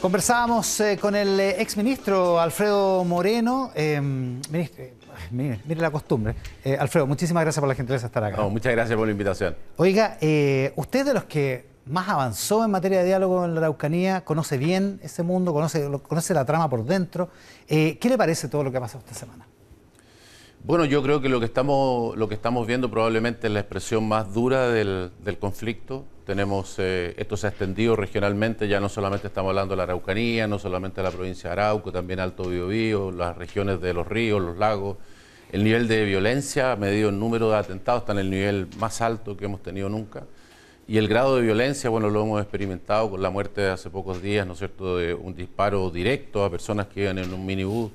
Conversábamos eh, con el eh, exministro Alfredo Moreno. Eh, ministro, eh, mire, mire la costumbre. Alfredo, muchísimas gracias por la gentileza de estar acá. No, muchas gracias por la invitación. Oiga, usted de los que más avanzó en materia de diálogo en la Araucanía, conoce bien ese mundo, conoce, la trama por dentro. ¿Qué le parece todo lo que ha pasado esta semana? Bueno, yo creo que lo que estamos, lo que estamos viendo probablemente es la expresión más dura del, del conflicto. Tenemos, eh, esto se ha extendido regionalmente, ya no solamente estamos hablando de la Araucanía, no solamente de la provincia de Arauco, también Alto Biobío, las regiones de los ríos, los lagos. El nivel de violencia, medido en número de atentados, está en el nivel más alto que hemos tenido nunca. Y el grado de violencia, bueno, lo hemos experimentado con la muerte hace pocos días, ¿no es cierto?, de un disparo directo a personas que iban en un minibús.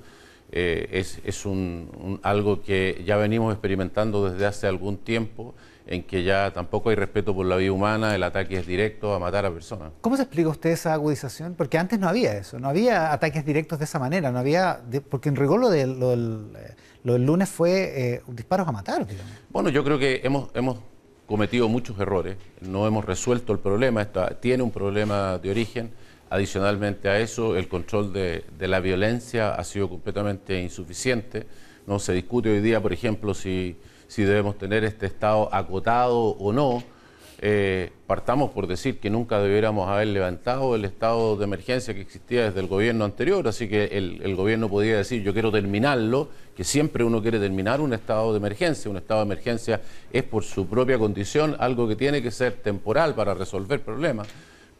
Eh, es es un, un- algo que ya venimos experimentando desde hace algún tiempo, en que ya tampoco hay respeto por la vida humana, el ataque es directo a matar a personas. ¿Cómo se explica usted esa agudización? Porque antes no había eso, no había ataques directos de esa manera, no había, de- porque en rigor lo del, lo del, eh, lo del lunes fue eh, disparos a matar, digamos. Bueno, yo creo que hemos, hemos cometido muchos errores, no hemos resuelto el problema, esta- tiene un problema de origen. Adicionalmente a eso, el control de, la violencia ha sido completamente insuficiente. No se discute hoy día, por ejemplo, si, si debemos tener este Estado acotado o no. Eh, partamos por decir que nunca debiéramos haber levantado el estado de emergencia que existía desde el gobierno anterior, así que el, el gobierno podía decir yo quiero terminarlo, que siempre uno quiere terminar un estado de emergencia, un estado de emergencia es por su propia condición algo que tiene que ser temporal para resolver problemas,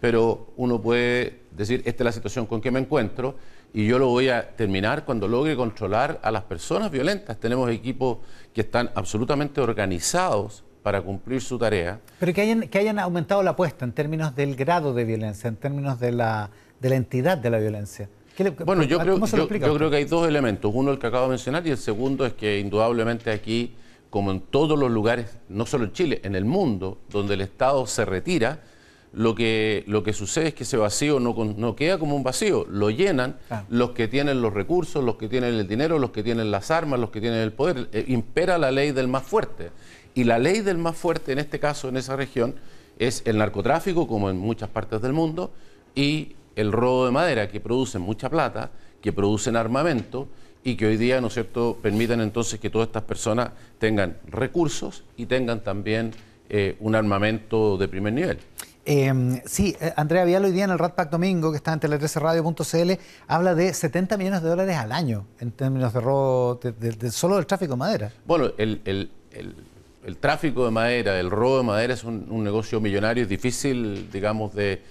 pero uno puede decir esta es la situación con que me encuentro y yo lo voy a terminar cuando logre controlar a las personas violentas. Tenemos equipos que están absolutamente organizados para cumplir su tarea. Pero que hayan, que hayan aumentado la apuesta en términos del grado de violencia, en términos de la, de la entidad de la violencia. ¿Qué le- Bueno, yo ¿cómo creo, yo, creo que hay dos elementos. Uno, el que acabo de mencionar, y el segundo es que indudablemente aquí, como en todos los lugares, no solo en Chile, en el mundo, donde el Estado se retira, lo que, lo que sucede es que ese vacío no, queda como un vacío, lo llenan Ah. los que tienen los recursos, los que tienen el dinero, los que tienen las armas, los que tienen el poder. Eh, impera la ley del más fuerte. Y la ley del más fuerte, en este caso, en esa región, es el narcotráfico, como en muchas partes del mundo, y el robo de madera, que producen mucha plata, que producen armamento y que hoy día, ¿no es cierto?, permiten entonces que todas estas personas tengan recursos y tengan también eh, un armamento de primer nivel. Eh, sí, eh, Andrea Vial hoy día en el Rat Pack Domingo, que está en tele13radio.cl, habla de 70 millones de dólares al año en términos de robo, de, solo del tráfico de madera. Bueno, el, tráfico de madera, el robo de madera es un, negocio millonario, es difícil, digamos, de,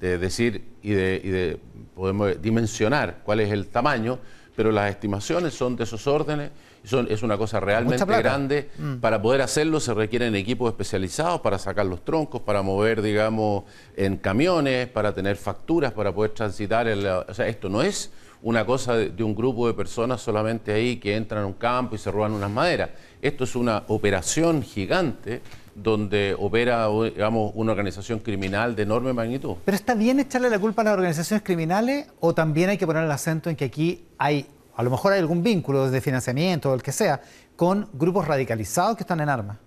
de decir y y de podemos dimensionar cuál es el tamaño, pero las estimaciones son de esos órdenes, es una cosa realmente grande. Para poder hacerlo se requieren equipos especializados para sacar los troncos, para mover, digamos, en camiones, para tener facturas, para poder transitar. el- o sea, esto no es una cosa de, de un grupo de personas solamente ahí que entran a un campo y se roban unas maderas. Esto es una operación gigante donde opera, digamos, una organización criminal de enorme magnitud. ¿Pero está bien echarle la culpa a las organizaciones criminales o también hay que poner el acento en que aquí hay, a lo mejor hay algún vínculo de financiamiento o el que sea, con grupos radicalizados que están en armas?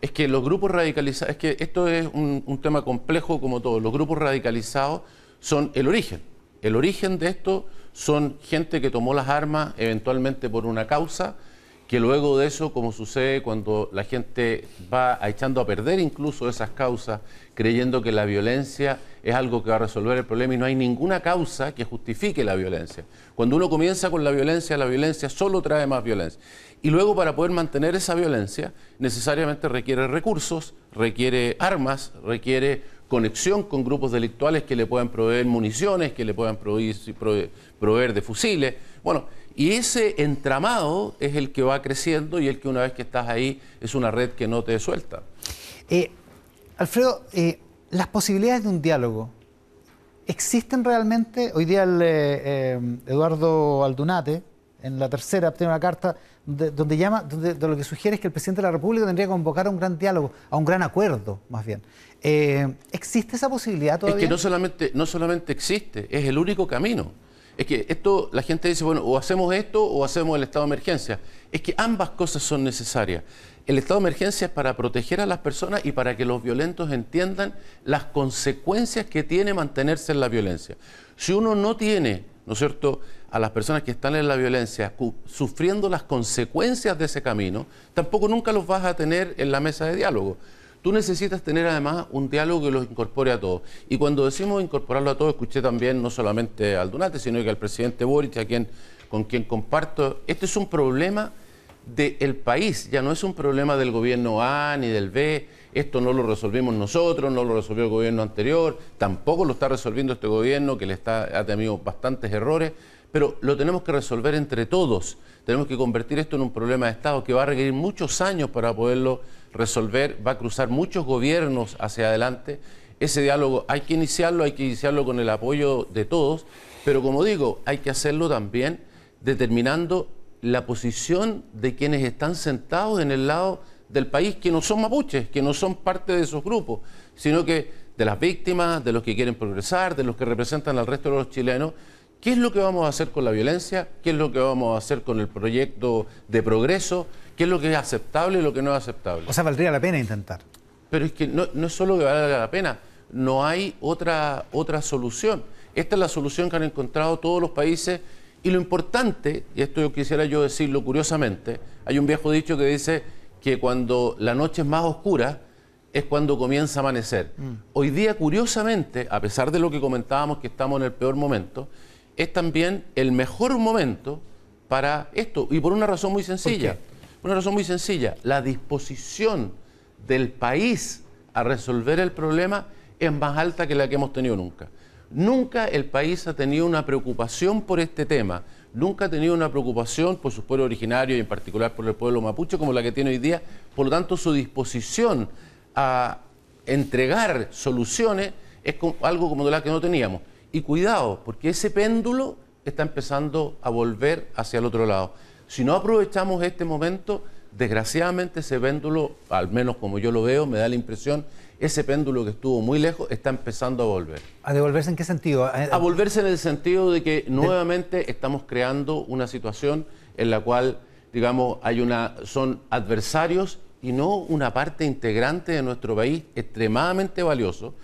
Es que los grupos radicalizados, es que esto es un, un tema complejo como todo. Los grupos radicalizados son el origen. El origen de esto son gente que tomó las armas eventualmente por una causa, que luego de eso, como sucede cuando la gente va echando a perder incluso esas causas, creyendo que la violencia es algo que va a resolver el problema y no hay ninguna causa que justifique la violencia. Cuando uno comienza con la violencia, la violencia solo trae más violencia. Y luego para poder mantener esa violencia necesariamente requiere recursos, requiere armas, requiere conexión con grupos delictuales que le puedan proveer municiones, que le puedan proveer, prove- proveer de fusiles. Bueno, y ese entramado es el que va creciendo y el que una vez que estás ahí es una red que no te suelta. Eh, Alfredo, eh, las posibilidades de un diálogo, ¿existen realmente? Hoy día el, eh, Eduardo Aldunate, en la tercera, tiene una carta de- donde llama, donde, de lo que sugiere es que el presidente de la República tendría que convocar a un gran diálogo, a un gran acuerdo, más bien. Eh, ¿Existe esa posibilidad todavía? Es que no solamente, no solamente existe, es el único camino. Es que esto, la gente dice, bueno, o hacemos esto o hacemos el estado de emergencia. Es que ambas cosas son necesarias. El estado de emergencia es para proteger a las personas y para que los violentos entiendan las consecuencias que tiene mantenerse en la violencia. Si uno no tiene, ¿no es cierto?, a las personas que están en la violencia sufriendo las consecuencias de ese camino, tampoco nunca los vas a tener en la mesa de diálogo. Tú necesitas tener además un diálogo que los incorpore a todos. Y cuando decimos incorporarlo a todos, escuché también no solamente al Donate, sino que al presidente Boric, a quien, con quien comparto, este es un problema del país, ya no es un problema del gobierno A ni del B, esto no lo resolvimos nosotros, no lo resolvió el gobierno anterior, tampoco lo está resolviendo este gobierno que le está, ha tenido bastantes errores, pero lo tenemos que resolver entre todos. Tenemos que convertir esto en un problema de Estado que va a requerir muchos años para poderlo resolver, va a cruzar muchos gobiernos hacia adelante. Ese diálogo hay que iniciarlo, hay que iniciarlo con el apoyo de todos, pero como digo, hay que hacerlo también determinando la posición de quienes están sentados en el lado del país que no son mapuches, que no son parte de esos grupos, sino que de las víctimas, de los que quieren progresar, de los que representan al resto de los chilenos. ¿Qué es lo que vamos a hacer con la violencia? ¿Qué es lo que vamos a hacer con el proyecto de progreso? ¿Qué es lo que es aceptable y lo que no es aceptable? O sea, valdría la pena intentar. Pero es que no, es solo que valga la pena, no hay otra, otra solución. Esta es la solución que han encontrado todos los países y lo importante, y esto yo quisiera yo decirlo curiosamente, hay un viejo dicho que dice que cuando la noche es más oscura es cuando comienza a amanecer. Mm. Hoy día, curiosamente, a pesar de lo que comentábamos que estamos en el peor momento, es también el mejor momento para esto. Y por una razón muy sencilla. Por una razón muy sencilla. La disposición del país a resolver el problema es más alta que la que hemos tenido nunca. Nunca el país ha tenido una preocupación por este tema, nunca ha tenido una preocupación por sus pueblos originarios y en particular por el pueblo mapuche como la que tiene hoy día. Por lo tanto, su disposición a entregar soluciones es algo como de la que no teníamos. Y cuidado, porque ese péndulo está empezando a volver hacia el otro lado. Si no aprovechamos este momento, desgraciadamente ese péndulo, al menos como yo lo veo, me da la impresión ese péndulo que estuvo muy lejos está empezando a volver. ¿A devolverse en qué sentido? A volverse en el sentido de que nuevamente estamos creando una situación en la cual, digamos, hay una, son adversarios y no una parte integrante de nuestro país extremadamente valioso,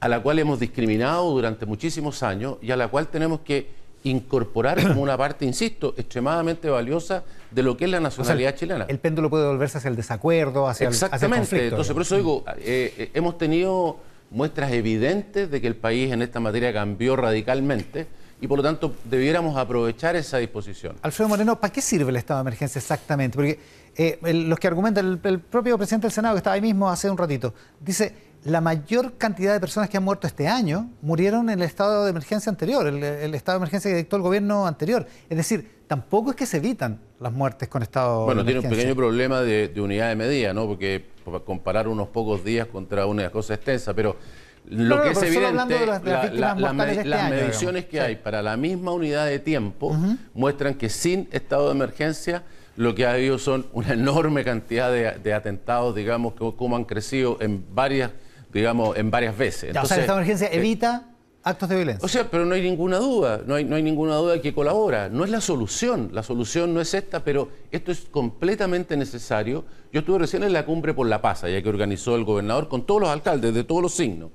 a la cual hemos discriminado durante muchísimos años y a la cual tenemos que incorporar como una parte, insisto, extremadamente valiosa de lo que es la nacionalidad chilena. El péndulo puede volverse hacia el desacuerdo, hacia el, Exactamente. Entonces, por eso digo, eh, eh, hemos tenido muestras evidentes de que el país en esta materia cambió radicalmente y por lo tanto debiéramos aprovechar esa disposición. Alfredo Moreno, ¿para qué sirve el estado de emergencia exactamente? Porque eh, los que argumentan, el propio presidente del Senado que estaba ahí mismo hace un ratito, dice la mayor cantidad de personas que han muerto este año murieron en el estado de emergencia anterior, el, estado de emergencia que dictó el gobierno anterior. Es decir, tampoco es que se evitan las muertes con estado bueno, de emergencia. Bueno, tiene un pequeño problema de, unidad de medida, ¿no? Porque comparar unos pocos días contra una cosa extensa, pero lo que es evidente, las, mediciones que hay para la misma unidad de tiempo muestran que sin estado de emergencia lo que ha habido son una enorme cantidad de, atentados, digamos, que como han crecido en varias digamos, en varias veces. o sea, de emergencia eh, evita actos de violencia. O sea, pero no hay ninguna duda, no hay, no hay ninguna duda de que colabora. No es la solución, la solución no es esta, pero esto es completamente necesario. Yo estuve recién en la cumbre por la paz, ya que organizó el gobernador con todos los alcaldes, de todos los signos.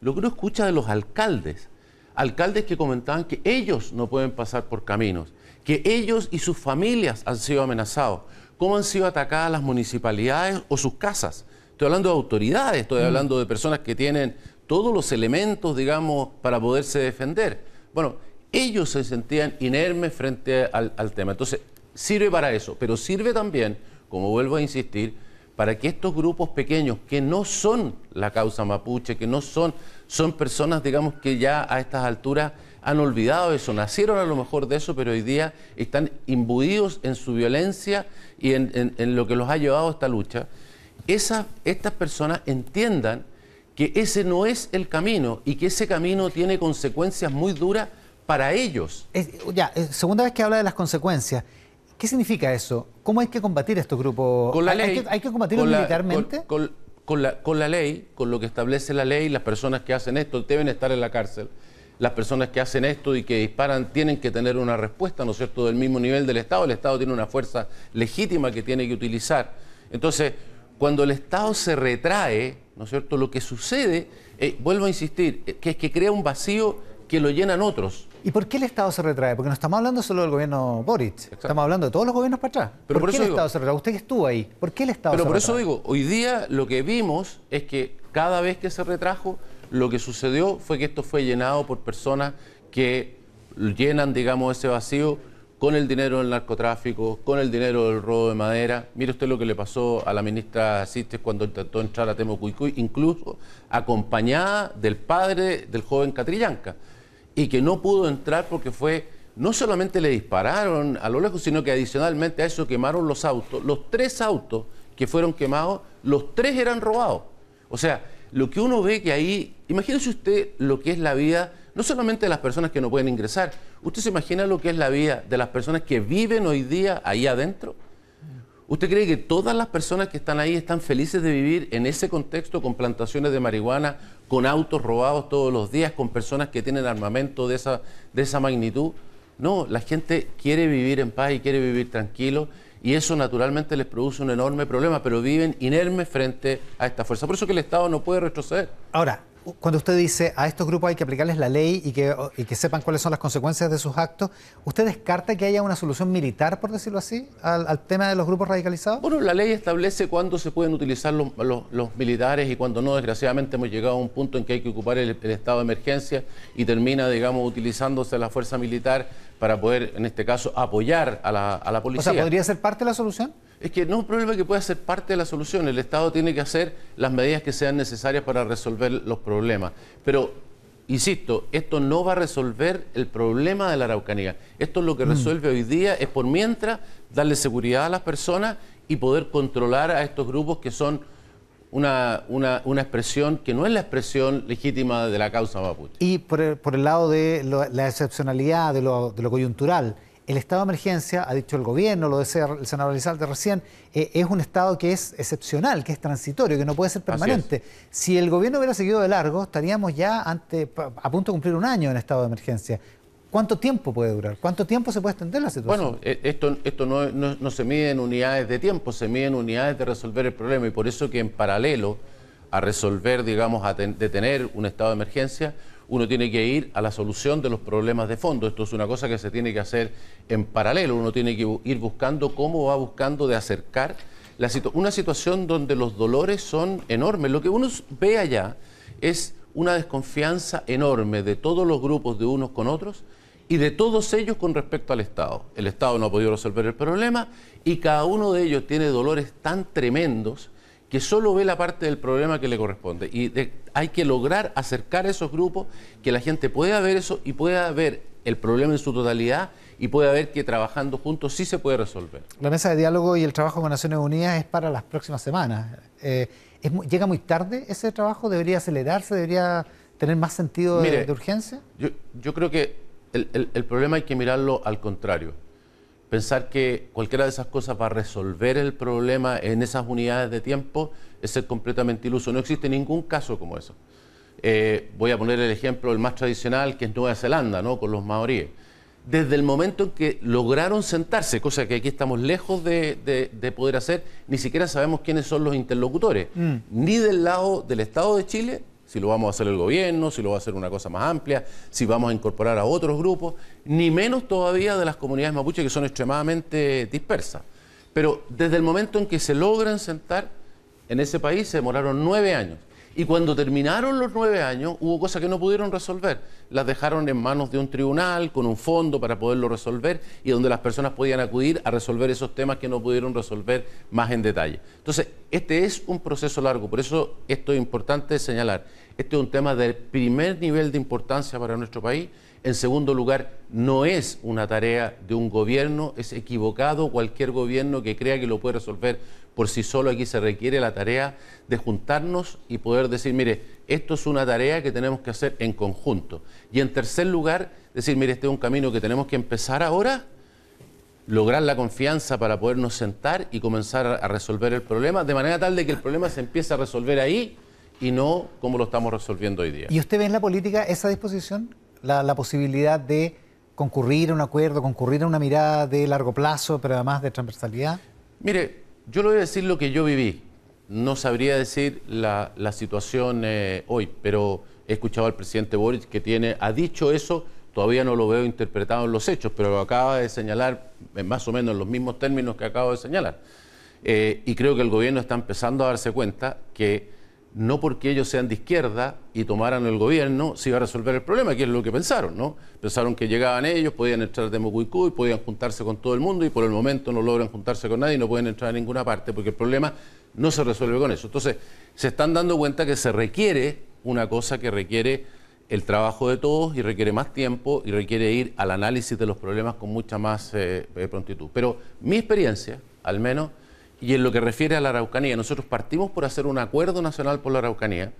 Lo que uno escucha de los alcaldes, alcaldes que comentaban que ellos no pueden pasar por caminos, que ellos y sus familias han sido amenazados, cómo han sido atacadas las municipalidades o sus casas. Estoy hablando de autoridades, estoy mm. hablando de personas que tienen todos los elementos, digamos, para poderse defender. Bueno, ellos se sentían inermes frente al, tema. Entonces, sirve para eso, pero sirve también, como vuelvo a insistir, para que estos grupos pequeños, que no son la causa mapuche, que no son, son personas, digamos, que ya a estas alturas han olvidado eso, nacieron a lo mejor de eso, pero hoy día están imbuidos en su violencia y en, en lo que los ha llevado a esta lucha estas personas entiendan que ese no es el camino y que ese camino tiene consecuencias muy duras para ellos. ya, segunda vez que habla de las consecuencias. ¿Qué significa eso? ¿Cómo hay que combatir estos grupos? Con la ley, ¿Hay, que, combatirlos militarmente? Con, la, con la ley, con lo que establece la ley, las personas que hacen esto deben estar en la cárcel. Las personas que hacen esto y que disparan tienen que tener una respuesta, ¿no es cierto?, del mismo nivel del Estado. El Estado tiene una fuerza legítima que tiene que utilizar. Entonces, cuando el Estado se retrae, ¿no es cierto? Lo que sucede, eh, vuelvo a insistir, eh, que es que crea un vacío que lo llenan otros. ¿Y por qué el Estado se retrae? Porque no estamos hablando solo del gobierno Boric, estamos hablando de todos los gobiernos para atrás. Pero ¿Por, qué el Estado se retrae? Usted que estuvo ahí, ¿por qué el Estado Pero se por retrae? eso digo, hoy día lo que vimos es que cada vez que se retrajo, lo que sucedió fue que esto fue llenado por personas que llenan, digamos, ese vacío con el dinero del narcotráfico, con el dinero del robo de madera. Mire usted lo que le pasó a la ministra Sistes cuando intentó entrar a Temucuicuy, incluso acompañada del padre del joven Catrillanca, y que no pudo entrar porque fue, no solamente le dispararon a lo lejos, sino que adicionalmente a eso quemaron los autos. Los tres autos que fueron quemados, los tres eran robados. O sea, lo que uno ve que ahí, imagínese usted lo que es la vida no solamente de las personas que no pueden ingresar, ¿usted se imagina lo que es la vida de las personas que viven hoy día ahí adentro? ¿Usted cree que todas las personas que están ahí están felices de vivir en ese contexto con plantaciones de marihuana, con autos robados todos los días, con personas que tienen armamento de esa, de esa magnitud? No, la gente quiere vivir en paz y quiere vivir tranquilo y eso naturalmente les produce un enorme problema, pero viven inermes frente a esta fuerza. Por eso que el Estado no puede retroceder. Ahora, cuando usted dice a estos grupos hay que aplicarles la ley y que, y que sepan cuáles son las consecuencias de sus actos, ¿usted descarta que haya una solución militar, por decirlo así, al, al tema de los grupos radicalizados? Bueno, la ley establece cuándo se pueden utilizar los, los- los militares y cuándo no. Desgraciadamente hemos llegado a un punto en que hay que ocupar el, el estado de emergencia y termina, digamos, utilizándose la fuerza militar para poder, en este caso, apoyar a la, a la O policía. sea, ¿podría ser parte de la solución? Es que no es un problema que pueda ser parte de la solución. El Estado tiene que hacer las medidas que sean necesarias para resolver los problemas. Pero, insisto, esto no va a resolver el problema de la Araucanía. Esto lo que resuelve hoy día es por mientras darle seguridad a las personas y poder controlar a estos grupos que son una, una- una expresión que no es la expresión legítima de la causa mapuche. Y por el, por el lado de lo- la excepcionalidad, de lo, de lo coyuntural, el estado de emergencia, ha dicho el gobierno, lo decía el senador Elizalde recién, eh, es un estado que es excepcional, que es transitorio, que no puede ser permanente. Si el gobierno hubiera seguido de largo, estaríamos ya ante, a punto de cumplir un año en estado de emergencia. ¿Cuánto tiempo puede durar? ¿Cuánto tiempo se puede extender la situación? Bueno, eh, esto, esto no, no- no se mide en unidades de tiempo, se mide en unidades de resolver el problema y por eso que en paralelo a resolver, digamos, a ten- de tener un estado de emergencia, uno tiene que ir a la solución de los problemas de fondo. Esto es una cosa que se tiene que hacer en paralelo, uno tiene que ir buscando cómo va buscando de acercar la una situación donde los dolores son enormes. Lo que uno ve allá es una desconfianza enorme de todos los grupos de unos con otros y de todos ellos con respecto al Estado. El Estado no ha podido resolver el problema y cada uno de ellos tiene dolores tan tremendos que solo ve la parte del problema que le corresponde. Y de- hay que lograr acercar a esos grupos, que la gente pueda ver eso y pueda ver el problema en su totalidad y pueda ver que trabajando juntos sí se puede resolver. La mesa de diálogo y el trabajo con Naciones Unidas es para las próximas semanas. Eh, es ¿Llega muy tarde ese trabajo? ¿Debería acelerarse? ¿Debería tener más sentido de- Mire, de urgencia? Yo, yo creo que el, el- el problema hay que mirarlo al contrario. Pensar que cualquiera de esas cosas va a resolver el problema en esas unidades de tiempo es ser completamente iluso. No existe ningún caso como eso. Eh, voy a poner el ejemplo, el más tradicional, que es Nueva Zelanda, ¿no? con los maoríes. Desde el momento en que lograron sentarse, cosa que aquí estamos lejos de, de- de poder hacer, ni siquiera sabemos quiénes son los interlocutores, ni del lado del Estado de Chile, si lo vamos a hacer el gobierno, si lo va a hacer una cosa más amplia, si vamos a incorporar a otros grupos, ni menos todavía de las comunidades mapuche que son extremadamente dispersas. Pero desde el momento en que se logran sentar, en ese país se demoraron nueve años. Y cuando terminaron los nueve años, hubo cosas que no pudieron resolver. Las dejaron en manos de un tribunal con un fondo para poderlo resolver y donde las personas podían acudir a resolver esos temas que no pudieron resolver más en detalle. Entonces, este es un proceso largo, por eso esto es importante señalar. Este es un tema de primer nivel de importancia para nuestro país. En segundo lugar, no es una tarea de un gobierno, es equivocado cualquier gobierno que crea que lo puede resolver por sí solo. Aquí se requiere la tarea de juntarnos y poder decir, mire, esto es una tarea que tenemos que hacer en conjunto. Y en tercer lugar, decir, mire, este es un camino que tenemos que empezar ahora, lograr la confianza para podernos sentar y comenzar a- resolver el problema, de manera tal de que el problema se empiece a resolver ahí y no como lo estamos resolviendo hoy día. ¿Y usted ve en la política esa disposición? La, la posibilidad de concurrir a un acuerdo, concurrir a una mirada de largo plazo, pero además de transversalidad. Mire, yo le voy a decir lo que yo viví. No sabría decir la, la situación eh, hoy, pero he escuchado al presidente Boric que tiene, ha dicho eso, todavía no lo veo interpretado en los hechos, pero lo acaba de señalar más o menos en los mismos términos que acabo de señalar. Eh, y creo que el gobierno está empezando a darse cuenta que no porque ellos sean de izquierda y tomaran el gobierno se iba a resolver el problema, que es lo que pensaron, ¿no? Pensaron que llegaban ellos, podían entrar de y podían juntarse con todo el mundo y por el momento no logran juntarse con nadie y no pueden entrar a ninguna parte porque el problema no se resuelve con eso. Entonces, se están dando cuenta que se requiere una cosa que requiere el trabajo de todos y requiere más tiempo y requiere ir al análisis de los problemas con mucha más eh, eh, prontitud. Pero mi experiencia, al menos, y en lo que refiere a la Araucanía, nosotros partimos por hacer un acuerdo nacional por la Araucanía,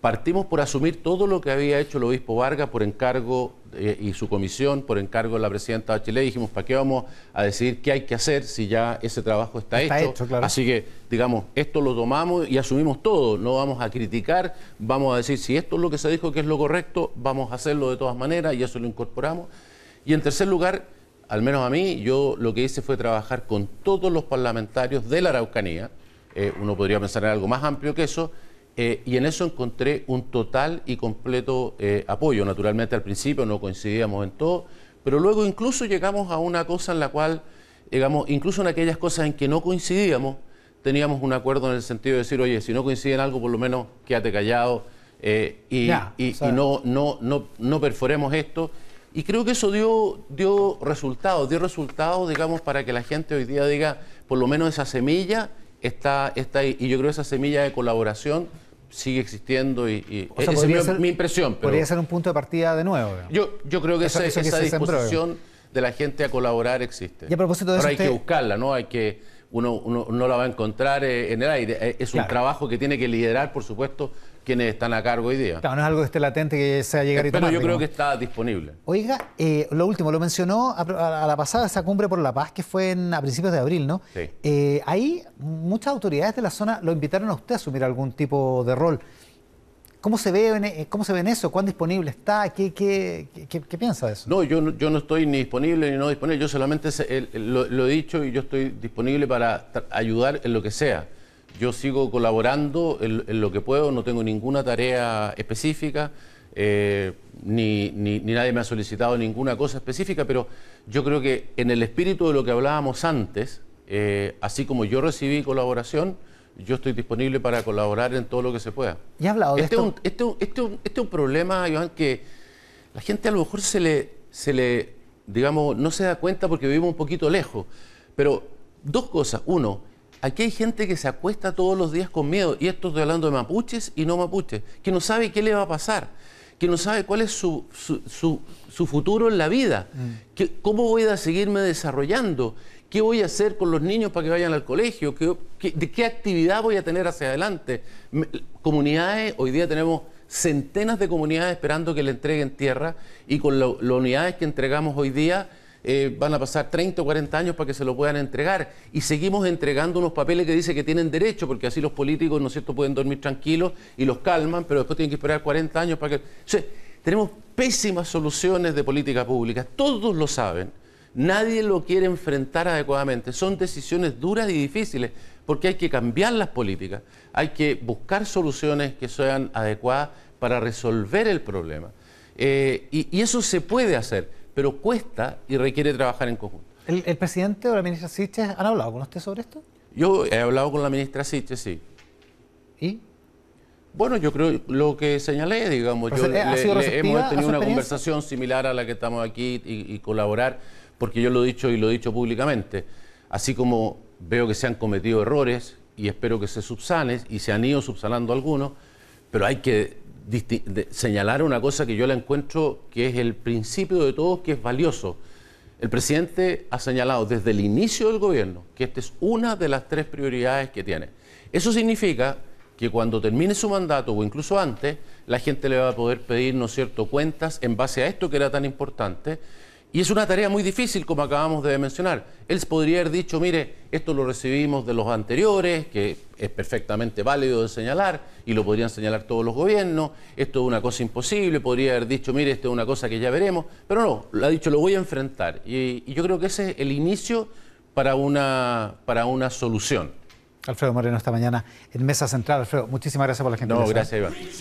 partimos por asumir todo lo que había hecho el obispo Vargas por encargo eh, y su comisión, por encargo de la presidenta Bachelet, dijimos, ¿para qué vamos a decidir qué hay que hacer si ya ese trabajo está, hecho? Así que, digamos, esto lo tomamos y asumimos todo, no vamos a criticar, vamos a decir, si esto es lo que se dijo que es lo correcto, vamos a hacerlo de todas maneras y eso lo incorporamos. Y en tercer lugar, al menos a mí, yo lo que hice fue trabajar con todos los parlamentarios de la Araucanía, eh, uno podría pensar en algo más amplio que eso, eh, y en eso encontré un total y completo eh, apoyo. Naturalmente al principio no coincidíamos en todo, pero luego incluso llegamos a una cosa en la cual, digamos, incluso en aquellas cosas en que no coincidíamos, teníamos un acuerdo en el sentido de decir, oye, si no coincide en algo, por lo menos quédate callado y, no, no, no, no perforemos esto. Y creo que eso dio, dio resultados, dio resultados, digamos, para que la gente hoy día diga, por lo menos esa semilla está, está ahí. Y yo creo que esa semilla de colaboración sigue existiendo y, esa es mi, impresión. podría ser un punto de partida de nuevo. Yo, yo creo que esa, disposición de la gente a colaborar existe. Y a propósito de Pero hay que buscarla, ¿no? Hay que uno, no la va a encontrar eh, en el aire. Eh, es un trabajo que tiene que liderar, por supuesto, quienes están a cargo hoy día. Claro, no es algo que esté latente que sea llegar y tomar. Pero yo creo que está disponible. Oiga, eh, lo último, lo mencionó a, la pasada esa cumbre por la paz que fue a principios de abril, ¿no? Sí. Eh, ahí muchas autoridades de la zona lo invitaron a usted a asumir algún tipo de rol. ¿Cómo se ve en, e, cómo se ve eso? ¿Cuán disponible está? ¿Qué, qué, qué, piensa de eso? No yo, yo no estoy ni disponible ni no disponible. Yo solamente lo he dicho y yo estoy disponible para ayudar en lo que sea. Yo sigo colaborando en, lo que puedo, no tengo ninguna tarea específica, eh, ni, nadie me ha solicitado ninguna cosa específica, pero yo creo que en el espíritu de lo que hablábamos antes, eh, así como yo recibí colaboración, yo estoy disponible para colaborar en todo lo que se pueda. ¿Y ha hablado de este, esto? este, este, este, es un problema, Iván, que la gente a lo mejor se le, se le, digamos, no se da cuenta porque vivimos un poquito lejos. Pero dos cosas. Uno, Aquí hay gente que se acuesta todos los días con miedo, y esto estoy hablando de mapuches y no mapuches, que no sabe qué le va a pasar, que no sabe cuál es su, futuro en la vida, mm. cómo voy a seguirme desarrollando, qué voy a hacer con los niños para que vayan al colegio, de qué actividad voy a tener hacia adelante. comunidades, hoy día tenemos centenas de comunidades esperando que le entreguen tierra y con las unidades que entregamos hoy día eh, van a pasar 30 o 40 años para que se lo puedan entregar. Y seguimos entregando unos papeles que dicen que tienen derecho, porque así los políticos, ¿no es cierto?, pueden dormir tranquilos y los calman, pero después tienen que esperar 40 años para que... tenemos pésimas soluciones de política pública, todos lo saben. Nadie lo quiere enfrentar adecuadamente. Son decisiones duras y difíciles porque hay que cambiar las políticas, hay que buscar soluciones que sean adecuadas para resolver el problema. Eh, y eso se puede hacer pero cuesta y requiere trabajar en conjunto. ¿El, presidente o la ministra Siches han hablado con usted sobre esto? Yo he hablado con la ministra Siches, sí. ¿Y? Bueno, yo creo lo que señalé, digamos, yo hemos tenido una conversación similar a la que estamos aquí y, colaborar, porque yo lo he dicho y lo he dicho públicamente. Así como veo que se han cometido errores y espero que se subsanen y se han ido subsanando algunos, pero hay que señalar una cosa que yo la encuentro que es el principio de todo, que es valioso. El presidente ha señalado desde el inicio del gobierno que esta es una de las tres prioridades que tiene. Eso significa que cuando termine su mandato o incluso antes, la gente le va a poder pedir, ¿no cierto?, cuentas en base a esto que era tan importante y es una tarea muy difícil, como acabamos de mencionar. Él podría haber dicho, mire, esto lo recibimos de los anteriores, que es perfectamente válido de señalar, y lo podrían señalar todos los gobiernos, esto es una cosa imposible, podría haber dicho, mire, esto es una cosa que ya veremos, pero no, ha dicho, lo voy a enfrentar. Y, y yo creo que ese es el inicio para una, para una solución. Alfredo Moreno esta mañana en Mesa Central. Alfredo, muchísimas gracias por la gente. No, gracias Iván.